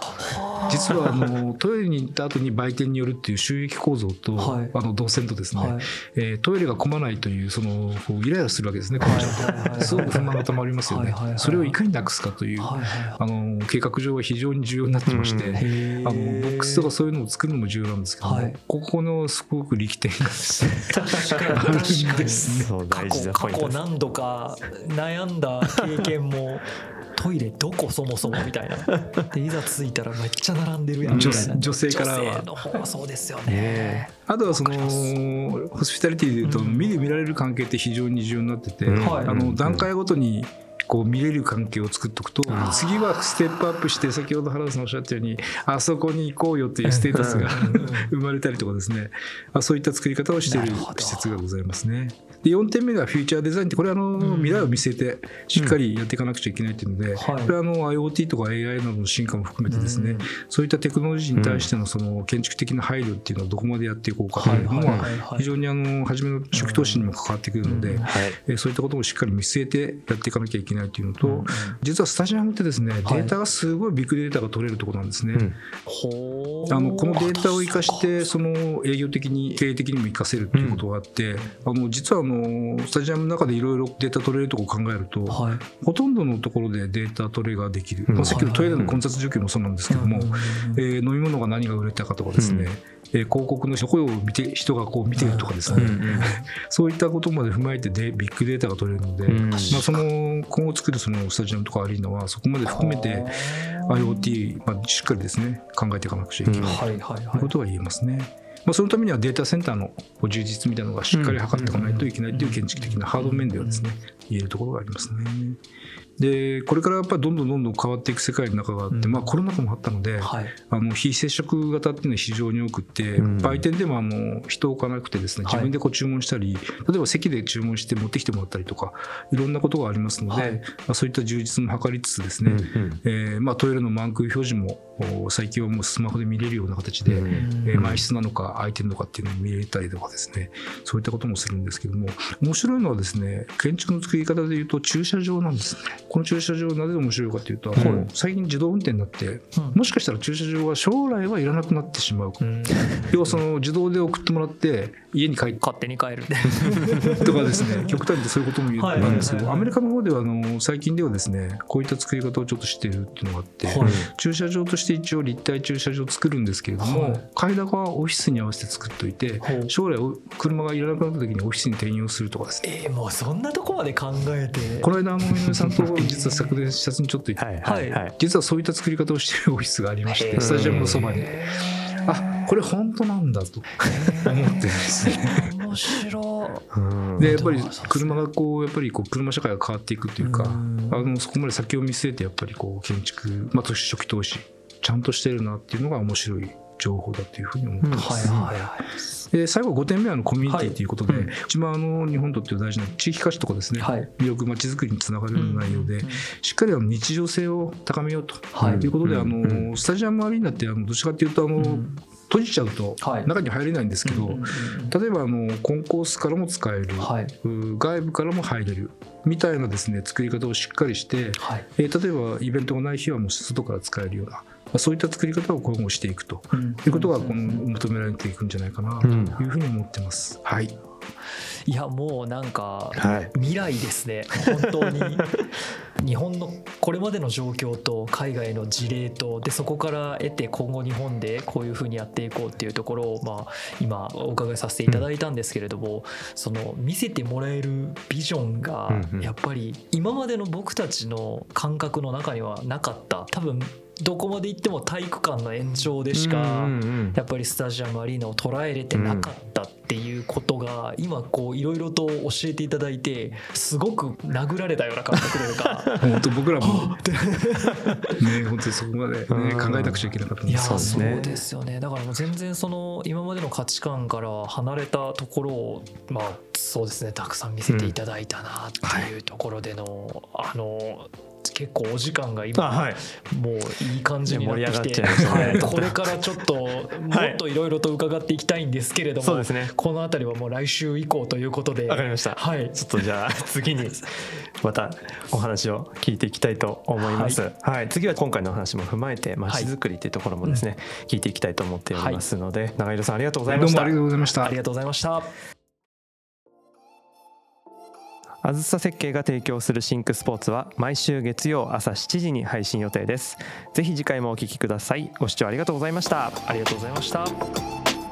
実はあのトイレに行った後に売店によるっていう収益構造と、はい。あの動線とですね、はい。えートイレが混まないというそのこうイライラするわけですね、この人。はいはいはいすごく不満がたまりますよね。はいはいはい。それをいかになくすかという、はいはいあの計画上は非常に重要になってまして、うん。あのボックスとかそういうのを作るのも重要なんですけども、はい。ここのすごく力点がですね 確かに。あるん確かにですね。そう大事過去過なポイントです。去何度か悩んだ経験もトイレどこそもそもみたいな。でいざ着いたらめっちゃ並んでるやん女女性からは。女性の方はそうですよね。ねあとはそのホスピタリティでいうと、うん。見る見られる関係って非常に重要になってて、あの段階ごとにこう見れる関係を作っておくと次はステップアップして先ほど原田さんおっしゃったようにあそこに行こうよっていうステータスが生まれたりとかですね。あそういった作り方をしている施設がございますね。で4点目がフューチャーデザインってこれはあのうん未来を見据えてしっかりやっていかなくちゃいけないっていうので、はい。これはあの IoT とか AI などの進化も含めてですね、うんそういったテクノロジーに対してのその建築的な配慮っていうのはどこまでやっていこうかというのは非常にあの初めの初期投資にも関わってくるので、えーそういったこともしっかり見据えてやっていかなきゃいけないというのと、うん実はスタジアムってですね、はい。データがすごいビッグデータが取れるところなんですね。あのこのデータを生かしてその営業的に経営的にも生かせるっていうことがあって、あの実はあのスタジアムの中でいろいろデータ取れるところを考えると、はい。ほとんどのところでデータ取れができる、うん。まあ、さっきのトイレの混雑状況もそうなんですけども、えー飲み物が何が売れたかとかですね、うん。えー広告の声を見て人がこう見てるとかですね、うんうん そういったことまで踏まえてでビッグデータが取れるので、うん。まあ、その今後作るそのスタジアムとかアリーナはそこまで含めて IoT、まあ、しっかりですね考えていかなくちゃいけないはいはいはということが言えますね。まあ、そのためにはデータセンターの充実みたいなのがしっかり測っていかないといけないという建築的なハード面ではですね言えるところがありますね。でこれからやっぱりどんどんどんどん変わっていく世界の中があって、うん。まあ、コロナ禍もあったので、いはい。あの非接触型っていうのは非常に多くって、うん売店でもあの人を置かなくてですねはい。自分でこう注文したり、例えば席で注文して持ってきてもらったりとかいろんなことがありますので、はい。まあ、そういった充実も図りつつですね、うんえーまあ、トイレの満空表示もお最近はもうスマホで見れるような形で、うん。えー満室なのか空いてるのかっていうのを見れたりとかですねそういったこともするんですけども面白いのはですね建築の作り方でいうと駐車場なんですねこの駐車場なぜ面白いかというと、はい。最近自動運転になってうん。もしかしたら駐車場は将来はいらなくなってしまう。うん。要はその自動で送ってもらって家に帰って勝手に帰る。とかですね極端にそういうことも言はい。うんですけはいはい。どアメリカの方ではあの最近ではですねこういった作り方をちょっとしているっていうのがあって、はい。駐車場として一応立体駐車場を作るんですけれども、はい。階段はオフィスに合わせて作っておいてほう。将来お車がいらなくなった時にオフィスに転用するとかですね。えーもうそんなとこまで考えて。この間あの井上さんと実は昨年視察にちょっと行って、はいはいはい。実はそういった作り方をしているオフィスがありましてスタジアムのそばに。へあこれ本当なんだとー 思ってですね。面白うん。でやっぱり車がこうやっぱりこう車社会が変わっていくというかうん。あのそこまで先を見据えてやっぱりこう建築、まあ、初期投資ちゃんとしてるなっていうのが面白い情報だというふうに思ってうん。ます。はいはいはい。で最後5点目はあのコミュニティとい。うことで、はいうん。一番あの日本にとって大事な地域価値とかですね、はい。魅力まちづくりにつながるような内容で、うん。しっかりあの日常性を高めようとはい。いうことで、うん。あのスタジアムアリーナってあのどっちかっていうとあの、うん。閉じちゃうとはい。中に入れないんですけど、うんうんうん例えばあのコンコースからも使える、はい。外部からも入れるみたいなですね作り方をしっかりして、はい。えー例えばイベントがない日はもう外から使えるような、まあ、そういった作り方を今後していくとうん。いうことがこの求められていくんじゃないかなとうん。いうふうに思ってます。はい、いやもうなんかはい。未来ですね。本当に。日本のこれまでの状況と海外の事例とでそこから得て今後日本でこういうふうにやっていこうっていうところを、まあ、今お伺いさせていただいたんですけれども、その見せてもらえるビジョンがうんうんやっぱり今までの僕たちの感覚の中にはなかった。多分どこまで行っても体育館の延長でしか、やっぱりスタジアムアリーナを捉えれてなかったっていうことが今こういろいろと教えていただいてすごく殴られたような感覚というか。本当僕らも。ね本当にそこまで、ね、うん。考えなくちゃいけなかったんいやですそうですねそうですよね。だからもう全然その今までの価値観から離れたところをまあそうですねたくさん見せていただいたなっていうところでの、あの結構お時間があ今はい。もういい感じになってきて、いや盛り上がっちゃいましたね。はい。これからちょっともっとい。ろいろと伺っていきたいんですけれども、そうですね。この辺りはもう来週以降ということで。わかりました。はい。ちょっとじゃあ次に またお話を聞いていきたいと思います。はい、次は今回のお話も踏まえてまちづくりっていうところもですね、聞いていきたいと思っておりますので、長色さんありがとうございました。どうもあり。がとうございました。ありがとうございました。あずさ設計が提供するシンクスポーツは毎週月曜朝7時に配信予定です。ぜひ次回もお聞きください。ご視聴ありがとうございました。ありがとうございました。